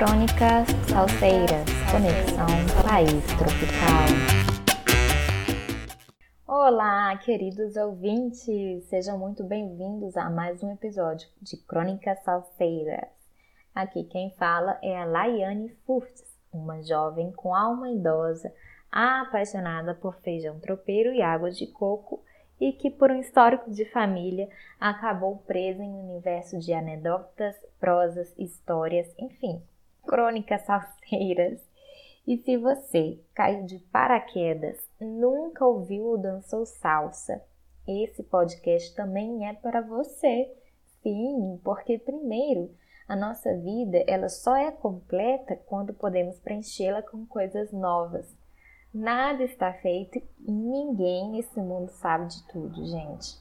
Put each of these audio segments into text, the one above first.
Crônicas Salseiras, Conexão País Tropical. Olá, queridos ouvintes! Sejam muito bem-vindos a mais um episódio de Crônicas Salseiras. Aqui quem fala é a Laiane Furtes, uma jovem com alma idosa, apaixonada por feijão tropeiro e água de coco e que, por um histórico de família, acabou presa em um universo de anedotas, prosas, histórias, enfim, crônicas salseiras. E se você caiu de paraquedas, nunca ouviu ou dançou salsa, esse podcast também é para você. Sim, porque primeiro, a nossa vida ela só é completa quando podemos preenchê-la com coisas novas. Nada está feito e ninguém nesse mundo sabe de tudo, gente.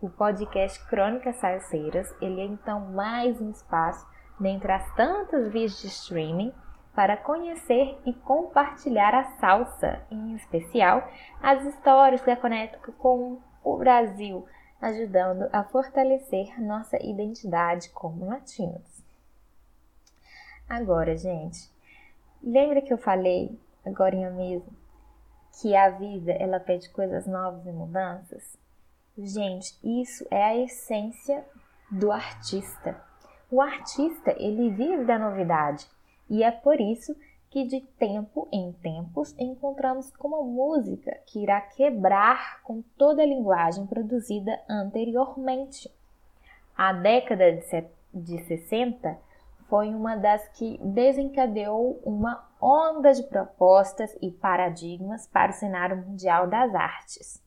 O podcast Crônicas Salseiras, ele é então mais um espaço dentre as tantas vias de streaming para conhecer e compartilhar a salsa, em especial as histórias que a conectam com o Brasil, ajudando a fortalecer nossa identidade como latinos. Agora, gente, lembra que eu falei agora mesmo que a vida ela pede coisas novas e mudanças? Gente, isso é a essência do artista. O artista, ele vive da novidade e é por isso que de tempo em tempos encontramos com uma música que irá quebrar com toda a linguagem produzida anteriormente. A década de 60 foi uma das que desencadeou uma onda de propostas e paradigmas para o cenário mundial das artes.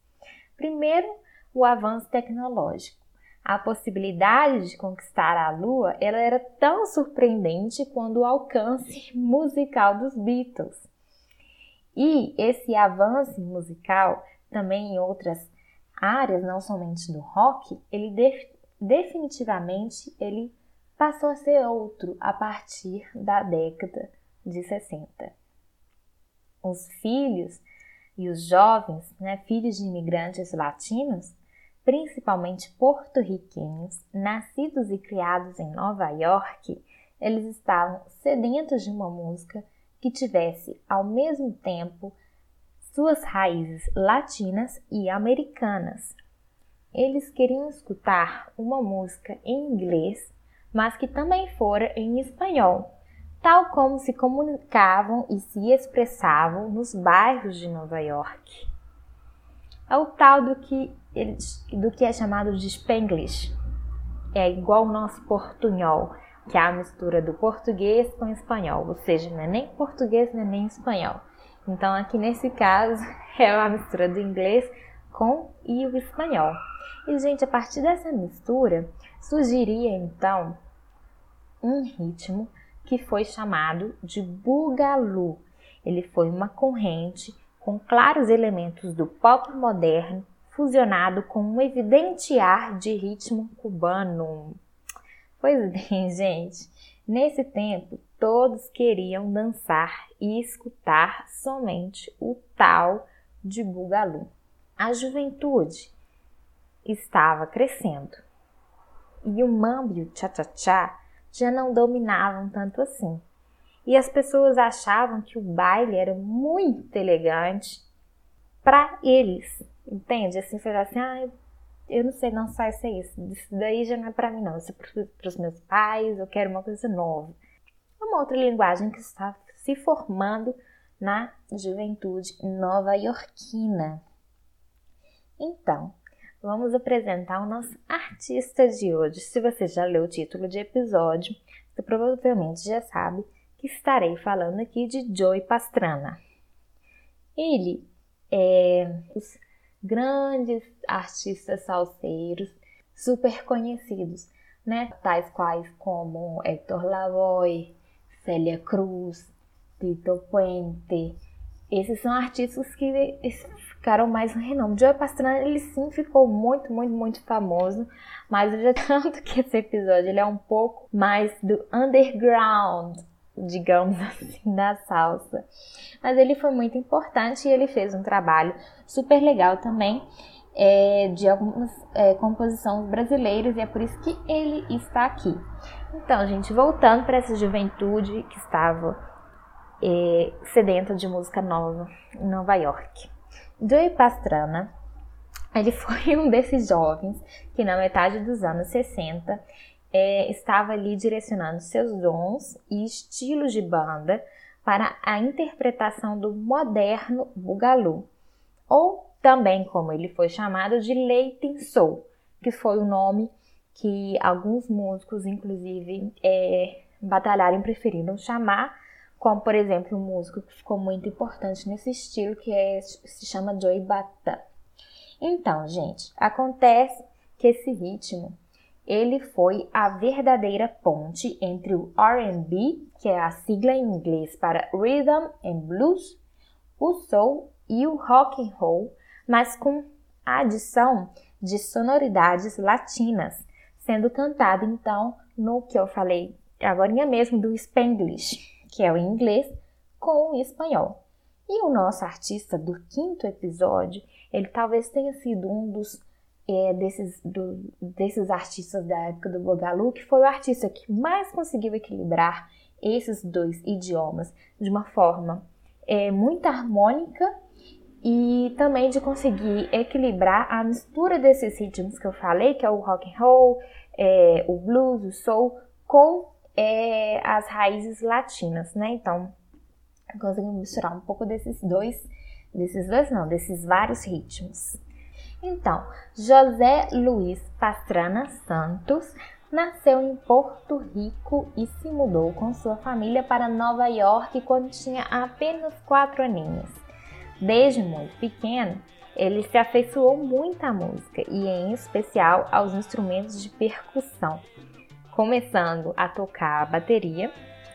Primeiro, o avanço tecnológico. A possibilidade de conquistar a Lua ela era tão surpreendente quanto o alcance musical dos Beatles. E esse avanço musical, também em outras áreas, não somente do rock, ele def definitivamente ele passou a ser outro a partir da década de 60. Os filhos e os jovens, né, filhos de imigrantes latinos, principalmente porto-riquenhos, nascidos e criados em Nova York, eles estavam sedentos de uma música que tivesse ao mesmo tempo suas raízes latinas e americanas. Eles queriam escutar uma música em inglês mas que também fora em espanhol, tal como se comunicavam e se expressavam nos bairros de Nova York. É o tal do que, do que é chamado de Spanglish. É igual o nosso portunhol, que é a mistura do português com espanhol, ou seja, não é nem português é nem espanhol. Então, aqui nesse caso, é a mistura do inglês com e o espanhol. E, gente, a partir dessa mistura, surgiria então um ritmo que foi chamado de bugalu. Ele foi uma corrente com claros elementos do pop moderno, fusionado com um evidente ar de ritmo cubano. Pois bem, gente, nesse tempo todos queriam dançar e escutar somente o tal de bugalu. A juventude estava crescendo e o mambo e o cha-cha-cha já não dominavam tanto assim. E as pessoas achavam que o baile era muito elegante para eles, entende? Assim, foi assim, ah, eu não sei não sai ser isso, isso daí já não é para mim não, isso é para os meus pais, eu quero uma coisa nova. É uma outra linguagem que está se formando na juventude nova-iorquina. Então, vamos apresentar o nosso artista de hoje. Se você já leu o título de episódio, você provavelmente já sabe estarei falando aqui de Joey Pastrana. Ele é os grandes artistas salseiros super conhecidos, né? Tais quais como Héctor Lavoe, Célia Cruz, Tito Puente. Esses são artistas que ficaram mais no renome. Joe Pastrana, ele sim ficou muito, muito, muito famoso, mas já tanto que esse episódio ele é um pouco mais do underground, digamos assim, da salsa. Mas ele foi muito importante e ele fez um trabalho super legal também, é, de algumas é, composições brasileiras e é por isso que ele está aqui. Então, gente, voltando para essa juventude que estava é, sedenta de música nova em Nova York. Joey Pastrana, ele foi um desses jovens que na metade dos anos 60 é, estava ali direcionando seus dons e estilos de banda para a interpretação do moderno bugalú, ou também como ele foi chamado de Leighton Soul, que foi o nome que alguns músicos, inclusive, é, batalharam e preferiram chamar, como por exemplo um músico que ficou muito importante nesse estilo, que é, se chama Joey Bata. Então, gente, acontece que esse ritmo ele foi a verdadeira ponte entre o R&B, que é a sigla em inglês para Rhythm and Blues, o soul e o rock and roll, mas com a adição de sonoridades latinas, sendo cantado então no que eu falei agora mesmo do Spanglish, que é o inglês com o espanhol. E o nosso artista do quinto episódio, ele talvez tenha sido um dos é, desses, do, desses artistas da época do Bogalu, que foi o artista que mais conseguiu equilibrar esses dois idiomas de uma forma é, muito harmônica e também de conseguir equilibrar a mistura desses ritmos que eu falei, que é o rock and roll, é, o blues, o soul, com é, as raízes latinas, né? Então, conseguimos misturar um pouco desses dois, desses dois não, desses vários ritmos. Então, José Luiz Pastrana Santos nasceu em Porto Rico e se mudou com sua família para Nova York quando tinha apenas quatro aninhos. Desde muito pequeno, ele se afeiçoou muito à música e, em especial, aos instrumentos de percussão, começando a tocar a bateria.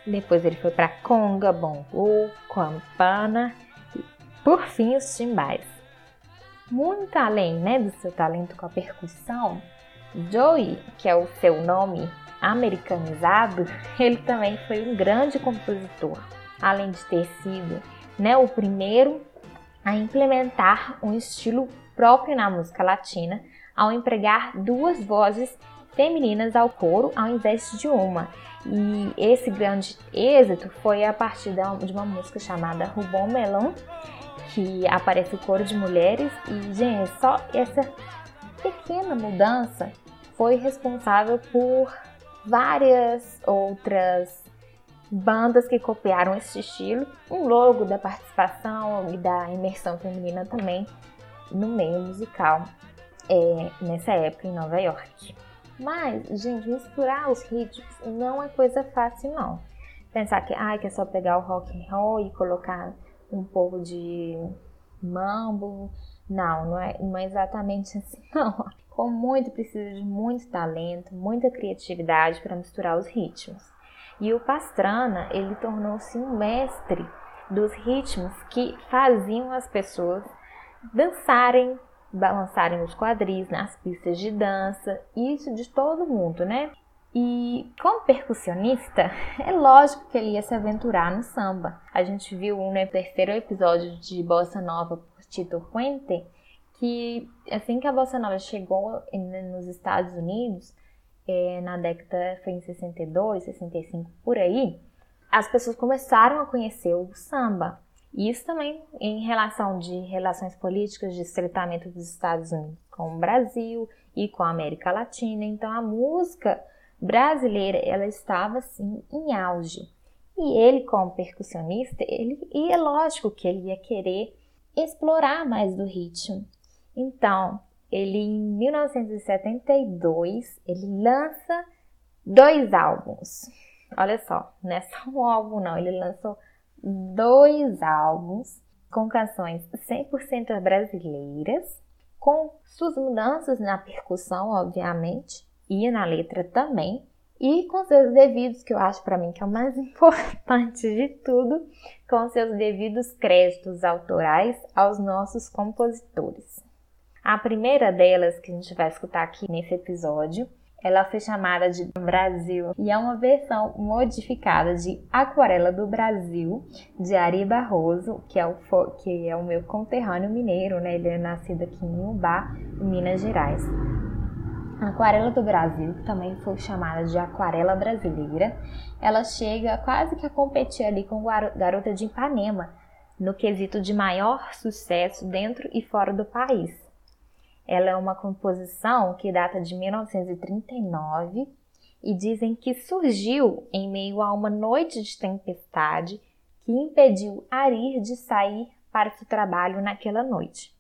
Depois ele foi para conga, bongo, campana e, por fim, os timbais. Muito além né, do seu talento com a percussão, Joey, que é o seu nome americanizado, ele também foi um grande compositor, além de ter sido né, o primeiro a implementar um estilo próprio na música latina ao empregar duas vozes femininas ao coro ao invés de uma. E esse grande êxito foi a partir de uma música chamada Rubon Melon, que aparece o coro de mulheres e, gente, só essa pequena mudança foi responsável por várias outras bandas que copiaram esse estilo, um logo da participação e da imersão feminina também no meio musical é, nessa época em Nova York. Mas, gente, misturar os ritmos não é coisa fácil não. Pensar que, ah, que é só pegar o rock and roll e colocar um pouco de mambo. Não, não é, não é exatamente assim, não. Com muito, precisa de muito talento, muita criatividade para misturar os ritmos. E o Pastrana, ele tornou-se um mestre dos ritmos que faziam as pessoas dançarem, balançarem os quadris nas pistas de dança, isso de todo mundo, né? E como percussionista, é lógico que ele ia se aventurar no samba. A gente viu no terceiro episódio de Bossa Nova por Tito Puente que assim que a Bossa Nova chegou nos Estados Unidos, é, na década foi em 62, 65 por aí, as pessoas começaram a conhecer o samba. Isso também em relação de relações políticas de estreitamento dos Estados Unidos com o Brasil e com a América Latina. Então a música brasileira, ela estava assim em auge. E ele, como percussionista, ele, e é lógico que ele ia querer explorar mais do ritmo. Então, ele em 1972, ele lança dois álbuns. Olha só, não é só um álbum não, ele lançou dois álbuns com canções 100% brasileiras, com suas mudanças na percussão, obviamente, e na letra também, e com seus devidos, que eu acho para mim que é o mais importante de tudo, com seus devidos créditos autorais aos nossos compositores. A primeira delas que a gente vai escutar aqui nesse episódio ela foi chamada de Brasil e é uma versão modificada de Aquarela do Brasil, de Ari Barroso, que é o, que é o meu conterrâneo mineiro, né? Ele é nascido aqui em Ubá, em Minas Gerais. A Aquarela do Brasil, que também foi chamada de Aquarela Brasileira, ela chega quase que a competir ali com Garota de Ipanema, no quesito de maior sucesso dentro e fora do país. Ela é uma composição que data de 1939 e dizem que surgiu em meio a uma noite de tempestade que impediu Ari de sair para o trabalho naquela noite.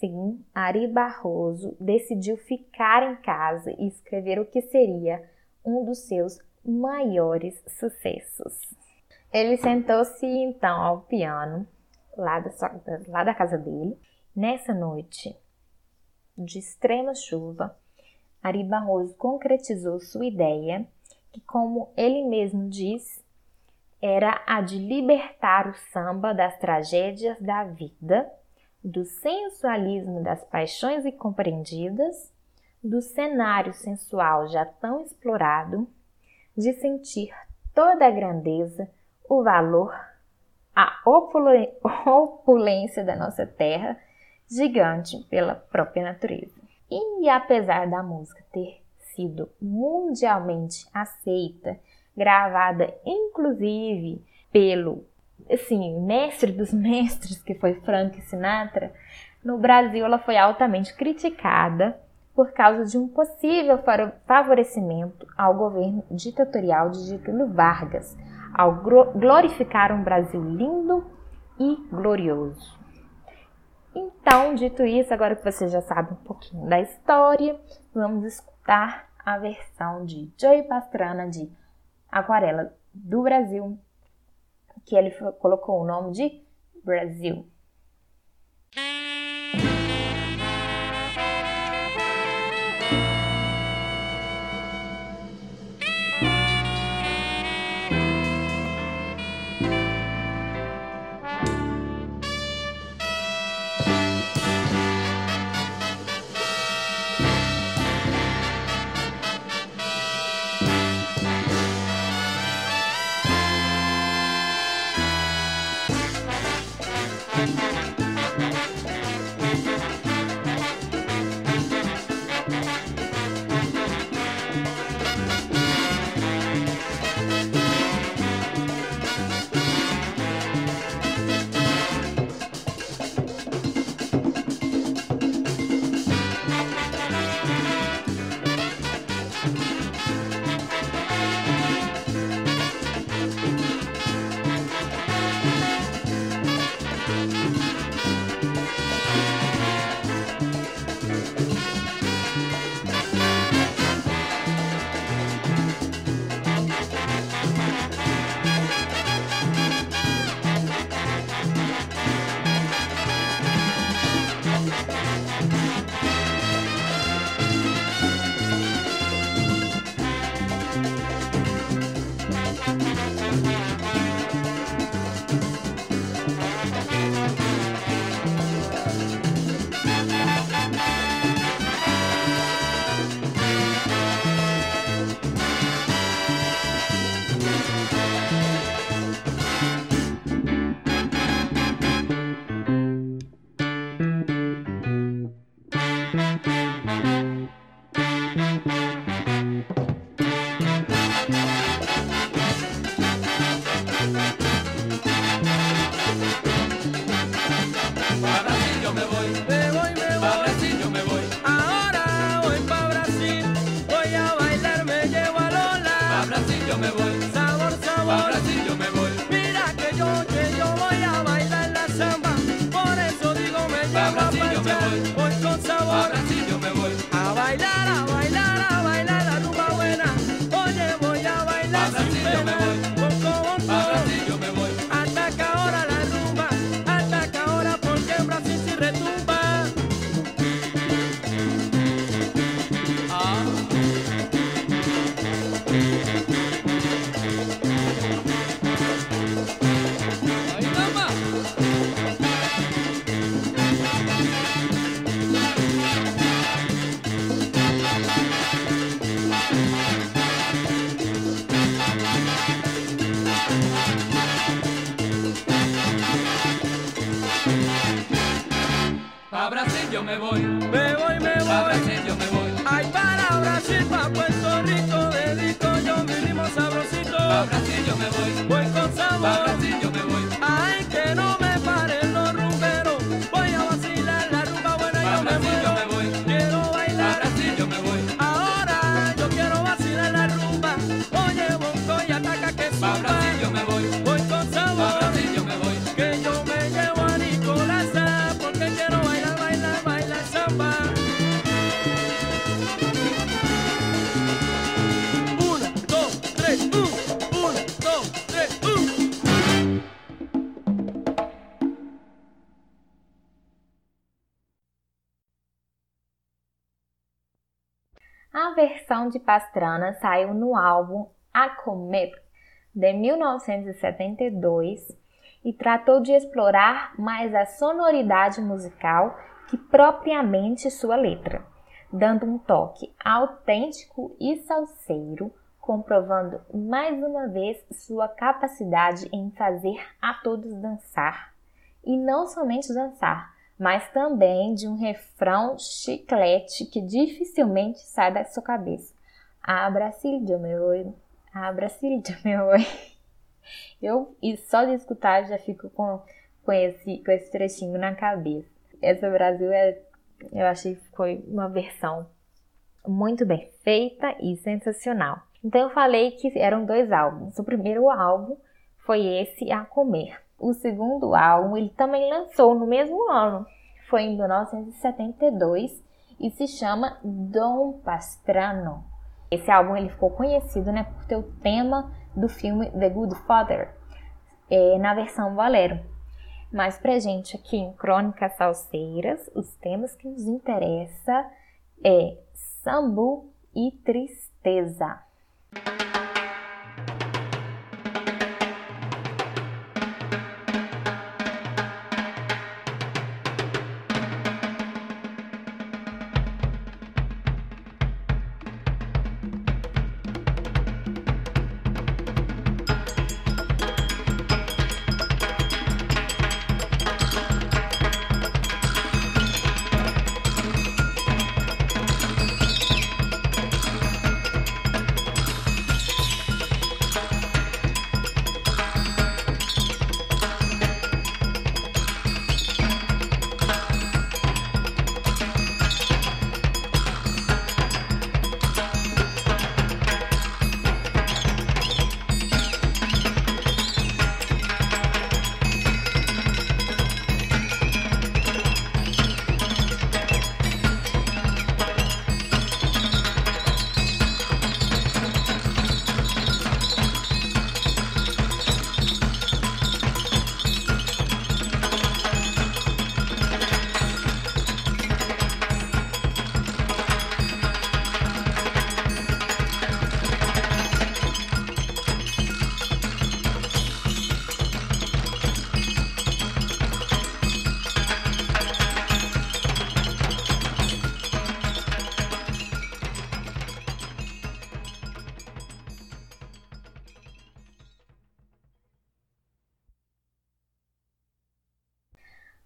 Assim, Ari Barroso decidiu ficar em casa e escrever o que seria um dos seus maiores sucessos. Ele sentou-se então ao piano, lá da, sua, lá da casa dele. Nessa noite de extrema chuva, Ari Barroso concretizou sua ideia, que, como ele mesmo diz, era a de libertar o samba das tragédias da vida, do sensualismo das paixões incompreendidas, do cenário sensual já tão explorado, de sentir toda a grandeza o valor, a opulência da nossa terra, gigante pela própria natureza. E apesar da música ter sido mundialmente aceita, gravada inclusive pelo assim, mestre dos mestres, que foi Frank Sinatra, no Brasil ela foi altamente criticada por causa de um possível favorecimento ao governo ditatorial de Getúlio Vargas, ao glorificar um Brasil lindo e glorioso. Então, dito isso, agora que você já sabe um pouquinho da história, vamos escutar a versão de Joey Pastrana de Aquarela do Brasil, que ele colocou o nome de Brasil. De Pastrana saiu no álbum A Comer, de 1972, e tratou de explorar mais a sonoridade musical que propriamente sua letra, dando um toque autêntico e salseiro, comprovando mais uma vez sua capacidade em fazer a todos dançar. E não somente dançar, mas também de um refrão chiclete que dificilmente sai da sua cabeça. Silvio meu oi, Silvio meu oi. Eu, e só de escutar, já fico com, com, esse, com esse trechinho na cabeça. Essa Brasil, é, eu achei que foi uma versão muito bem feita e sensacional. Então eu falei que eram dois álbuns. O primeiro álbum foi esse A Comer. O segundo álbum ele também lançou no mesmo ano, foi em 1972 e se chama Dom Pastrano. Esse álbum ele ficou conhecido né, por ter o tema do filme The Good Father, é, na versão bolero. Mas pra gente aqui em Crônicas Salseiras, os temas que nos interessa é sambu e tristeza.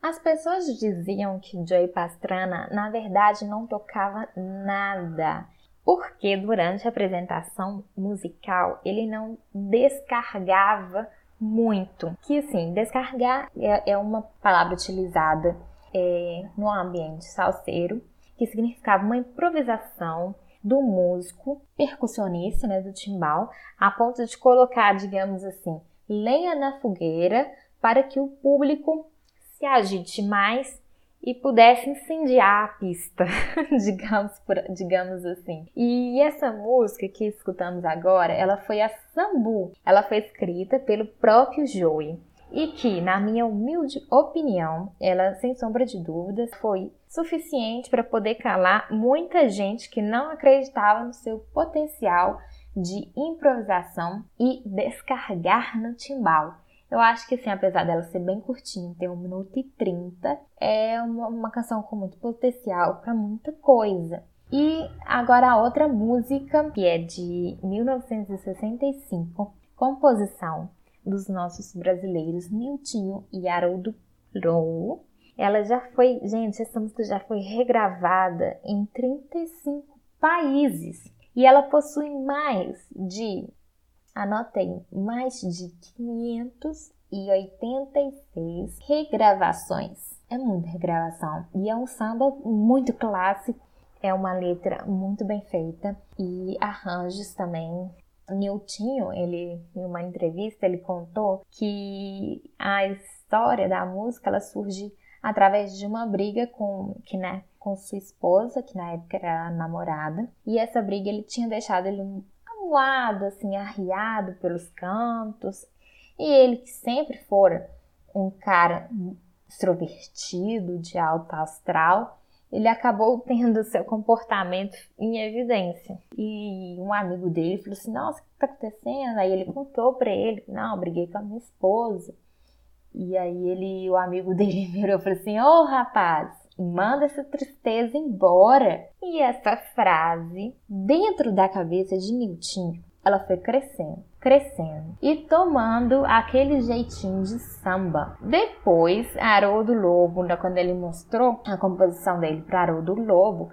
As pessoas diziam que Joey Pastrana, na verdade, não tocava nada, porque durante a apresentação musical ele não descarregava muito. Que assim, descarregar é, é uma palavra utilizada é, no ambiente salseiro, que significava uma improvisação do músico percussionista, né, do timbal, a ponto de colocar, digamos assim, lenha na fogueira para que o público se agite mais e pudesse incendiar a pista, digamos, por, digamos assim. E essa música que escutamos agora, ela foi a Sambu. Ela foi escrita pelo próprio Joey e que, na minha humilde opinião, ela, sem sombra de dúvidas, foi suficiente para poder calar muita gente que não acreditava no seu potencial de improvisação e descarregar no timbal. Eu acho que, assim, apesar dela ser bem curtinha, ter 1 minuto e 30, é uma, uma canção com muito potencial para muita coisa. E agora a outra música, que é de 1965, composição dos nossos brasileiros Niltinho e Haroldo Row, Ela já foi, gente, essa música já foi regravada em 35 países e ela possui mais de, anotei, mais de 586 regravações. É muita regravação e é um samba muito clássico. É uma letra muito bem feita e arranjos também Niltinho, ele em uma entrevista ele contou que a história da música ela surge através de uma briga com que né, com sua esposa, que na época era namorada, e essa briga ele tinha deixado ele amuado, assim, arriado pelos cantos, e ele que sempre fora um cara extrovertido, de alto astral, ele acabou tendo seu comportamento em evidência. E um amigo dele falou assim: Nossa, o que está acontecendo? Aí ele contou para ele: Não, briguei com a minha esposa. E aí ele, o amigo dele virou e falou assim: Ô oh, rapaz, manda essa tristeza embora. E essa frase, dentro da cabeça de Nilton, ela foi crescendo, crescendo e tomando aquele jeitinho de samba. Depois, Haroldo Lobo, né, quando ele mostrou a composição dele para Haroldo Lobo,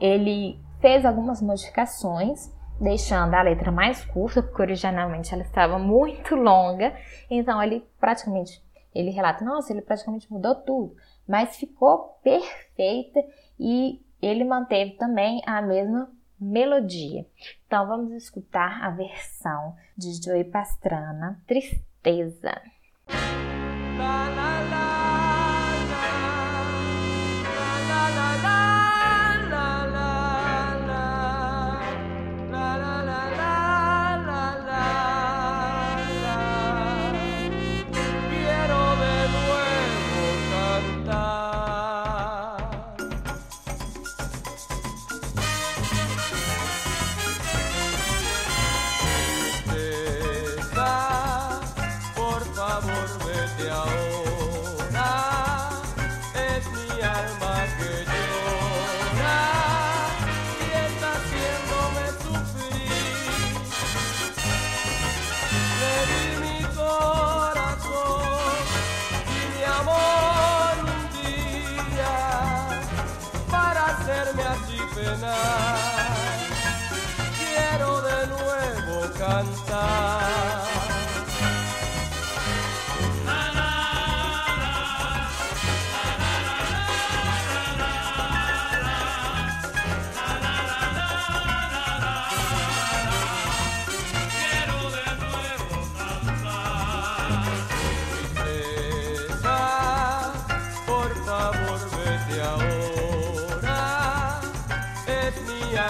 ele fez algumas modificações, deixando a letra mais curta, porque originalmente ela estava muito longa. Então ele praticamente ele relata, nossa, ele praticamente mudou tudo, mas ficou perfeita e ele manteve também a mesma melodia. Então vamos escutar a versão de Joey Pastrana, Tristeza.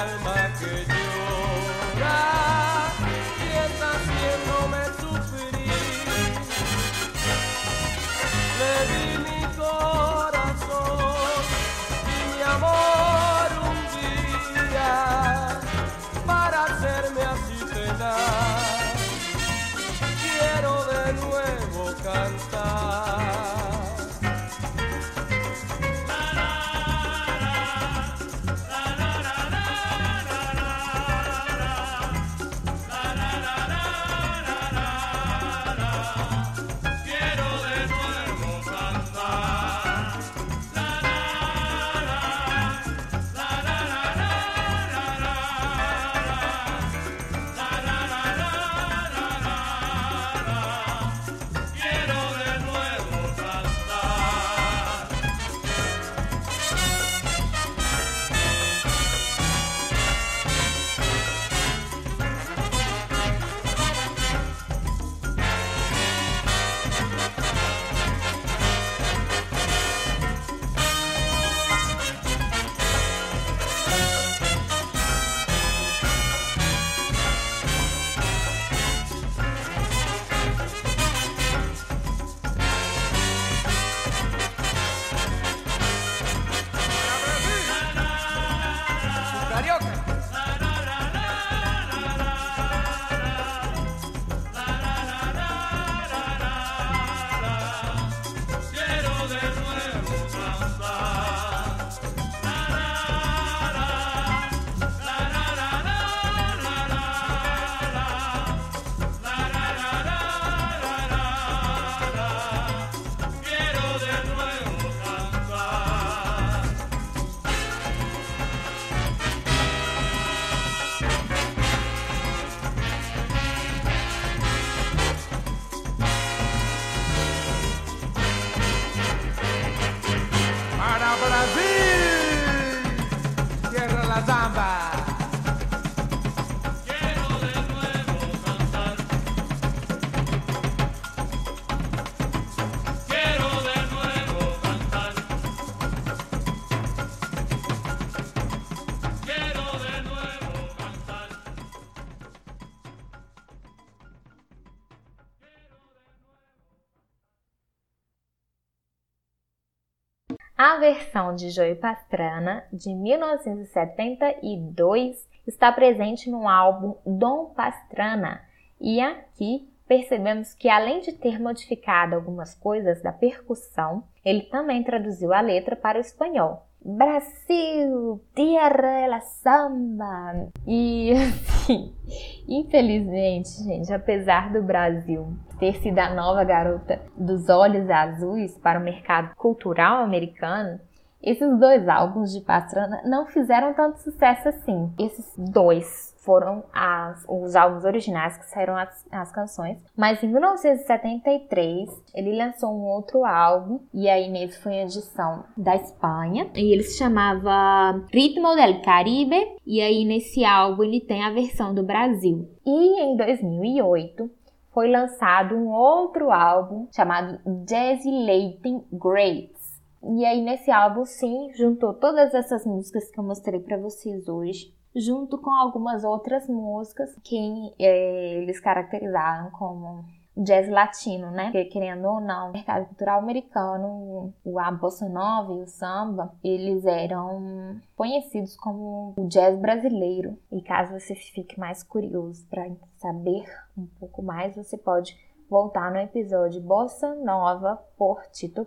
alma. A versão de Joey Pastrana, de 1972, está presente no álbum Dom Pastrana, e aqui percebemos que, além de ter modificado algumas coisas da percussão, ele também traduziu a letra para o espanhol. Brasil, tierra la samba. E assim, infelizmente, gente, apesar do Brasil ter sido a nova garota dos olhos azuis para o mercado cultural americano, esses dois álbuns de Pastrana não fizeram tanto sucesso assim. Esses dois foram as, os álbuns originais que saíram as, as canções. Mas em 1973 ele lançou um outro álbum e aí nesse foi a edição da Espanha e ele se chamava Ritmo del Caribe e aí nesse álbum ele tem a versão do Brasil. E em 2008 foi lançado um outro álbum chamado Latin Greats. E aí nesse álbum sim juntou todas essas músicas que eu mostrei para vocês hoje junto com algumas outras músicas que é, eles caracterizaram como jazz latino, né? Porque, querendo ou não, o mercado cultural americano, o a bossa nova e o samba, eles eram conhecidos como o jazz brasileiro. E caso você fique mais curioso para saber um pouco mais, você pode voltar no episódio Bossa Nova por Tito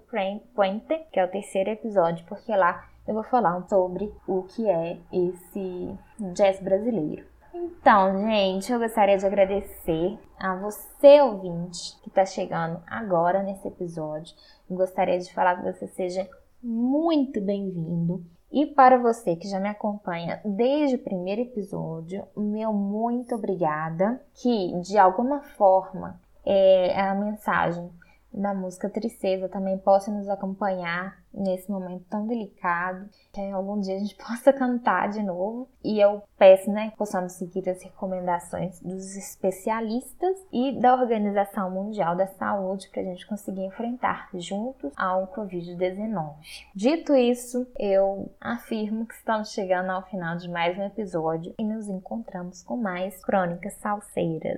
Puente, que é o terceiro episódio, porque lá eu vou falar sobre o que é esse jazz brasileiro. Então, gente, eu gostaria de agradecer a você, ouvinte, que está chegando agora nesse episódio. Eu gostaria de falar que você seja muito bem-vindo. E para você que já me acompanha desde o primeiro episódio, meu muito obrigada. Que de alguma forma é, a mensagem da música Tristeza também possa nos acompanhar nesse momento tão delicado, que algum dia a gente possa cantar de novo. E eu peço, né, que possamos seguir as recomendações dos especialistas e da Organização Mundial da Saúde para a gente conseguir enfrentar juntos ao Covid-19. Dito isso, eu afirmo que estamos chegando ao final de mais um episódio e nos encontramos com mais crônicas salseiras.